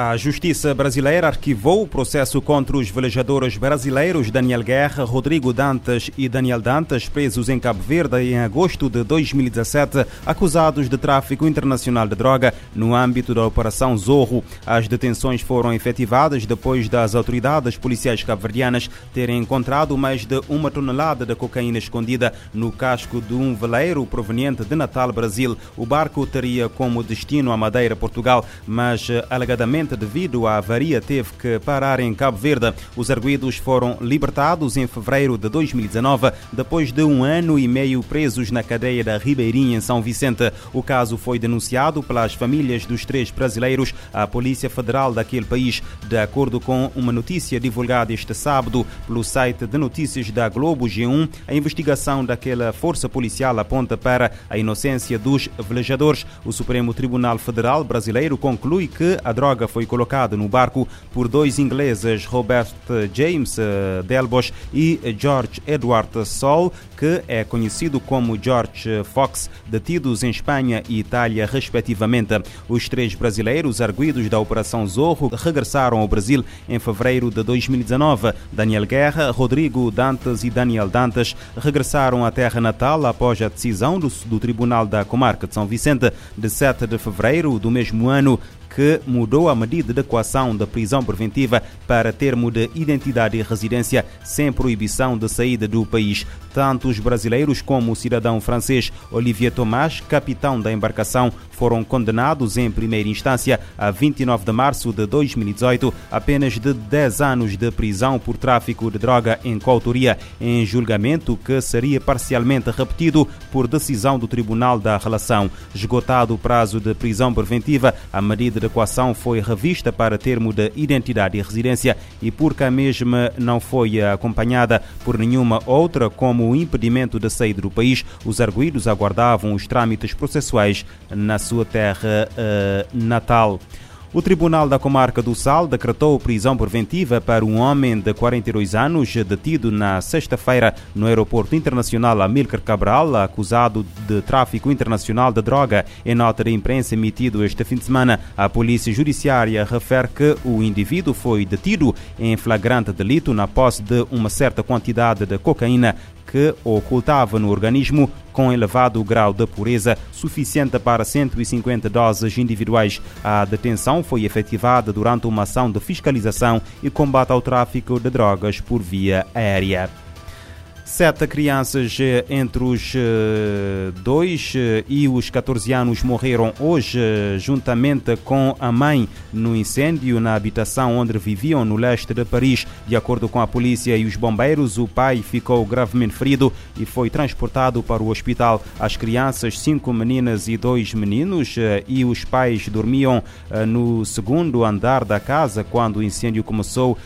A Justiça Brasileira arquivou o processo contra os velejadores brasileiros Daniel Guerra, Rodrigo Dantas e Daniel Dantas, presos em Cabo Verde em agosto de 2017, acusados de tráfico internacional de droga no âmbito da Operação Zorro. As detenções foram efetivadas depois das autoridades policiais cabo-verdianas terem encontrado mais de uma tonelada de cocaína escondida no casco de um veleiro proveniente de Natal, Brasil. O barco teria como destino a Madeira, Portugal, mas alegadamente devido à avaria, teve que parar em Cabo Verde. Os arguídos foram libertados em fevereiro de 2019, depois de um ano e meio presos na cadeia da Ribeirinha, em São Vicente. O caso foi denunciado pelas famílias dos três brasileiros à Polícia Federal daquele país, de acordo com uma notícia divulgada este sábado pelo site de notícias da Globo G1. A investigação daquela força policial aponta para a inocência dos velejadores. O Supremo Tribunal Federal brasileiro conclui que a droga foi colocado no barco por dois ingleses, Robert James eh, Delbosch e George Edward Sol, que é conhecido como George Fox, detidos em Espanha e Itália, respectivamente. Os três brasileiros arguídos da Operação Zorro regressaram ao Brasil em fevereiro de 2019. Daniel Guerra, Rodrigo Dantas e Daniel Dantas regressaram à terra natal após a decisão do, do Tribunal da Comarca de São Vicente de 7 de fevereiro do mesmo ano que mudou a medida de equação da prisão preventiva para termo de identidade e residência sem proibição de saída do país. Tanto os brasileiros como o cidadão francês Olivier Thomas, capitão da embarcação, foram condenados em primeira instância a 29 de março de 2018 apenas de 10 anos de prisão por tráfico de droga em coautoria, em julgamento que seria parcialmente repetido por decisão do Tribunal da Relação. Esgotado o prazo de prisão preventiva, a medida de equação foi revista para termo de identidade e residência e porque a mesma não foi acompanhada por nenhuma outra, como o impedimento de saída do país, os arguídos aguardavam os trâmites processuais na sua terra uh, natal. O Tribunal da Comarca do Sal decretou prisão preventiva para um homem de 42 anos detido na sexta-feira no Aeroporto Internacional Amílcar Cabral, acusado de tráfico internacional de droga. Em nota de imprensa emitido este fim de semana, a Polícia Judiciária refere que o indivíduo foi detido em flagrante delito na posse de uma certa quantidade de cocaína que ocultava no organismo com elevado grau de pureza suficiente para 150 doses individuais. A detenção foi efetivada durante uma ação de fiscalização e combate ao tráfico de drogas por via aérea. Sete crianças eh, entre os 2 eh, eh, e os 14 anos morreram hoje, juntamente com a mãe, no incêndio na habitação onde viviam no leste de Paris. De acordo com a polícia e os bombeiros, o pai ficou gravemente ferido e foi transportado para o hospital. As crianças, cinco meninas e dois meninos, e os pais dormiam no segundo andar da casa quando o incêndio começou,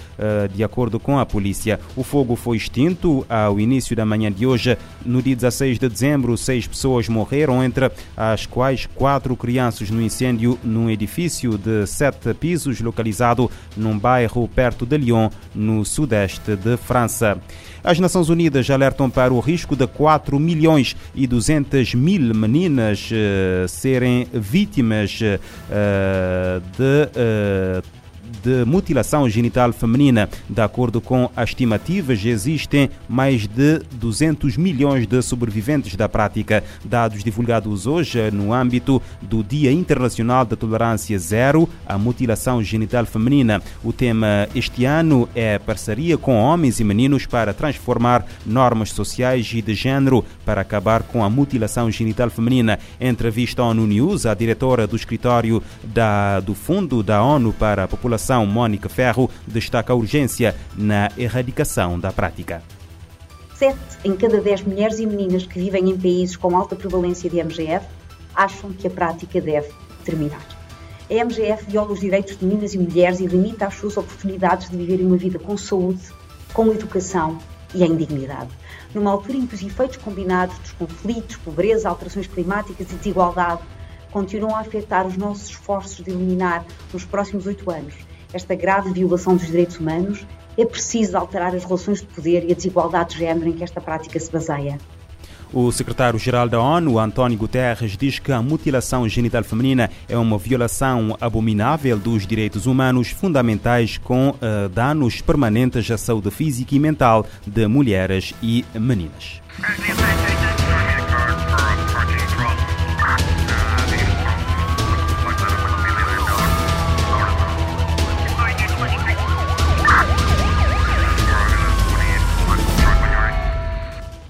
de acordo com a polícia. O fogo foi extinto ao início início da manhã de hoje. No dia 16 de dezembro, seis pessoas morreram, entre as quais quatro crianças no incêndio num edifício de sete pisos localizado num bairro perto de Lyon, no sudeste de França. As Nações Unidas alertam para o risco de 4 milhões e 200 mil meninas uh, serem vítimas uh, de uh, de mutilação genital feminina. De acordo com as estimativas, existem mais de 200 milhões de sobreviventes da prática. Dados divulgados hoje no âmbito do Dia Internacional da Tolerância Zero à Mutilação Genital Feminina. O tema este ano é parceria com homens e meninos para transformar normas sociais e de género para acabar com a mutilação genital feminina. Em entrevista à ONU News, a diretora do escritório da, do Fundo da ONU para a População Educação, Mónica Ferro, destaca a urgência na erradicação da prática. Sete em cada dez mulheres e meninas que vivem em países com alta prevalência de MGF acham que a prática deve terminar. A MGF viola os direitos de meninas e mulheres e limita as suas oportunidades de viverem uma vida com saúde, com educação e em dignidade. Numa altura em que os efeitos combinados dos conflitos, pobreza, alterações climáticas e desigualdade continuam a afetar os nossos esforços de eliminar nos próximos oito anos esta grave violação dos direitos humanos, é preciso alterar as relações de poder e a desigualdade de género em que esta prática se baseia. O secretário-geral da ONU, António Guterres, diz que a mutilação genital feminina é uma violação abominável dos direitos humanos fundamentais com uh, danos permanentes à saúde física e mental de mulheres e meninas.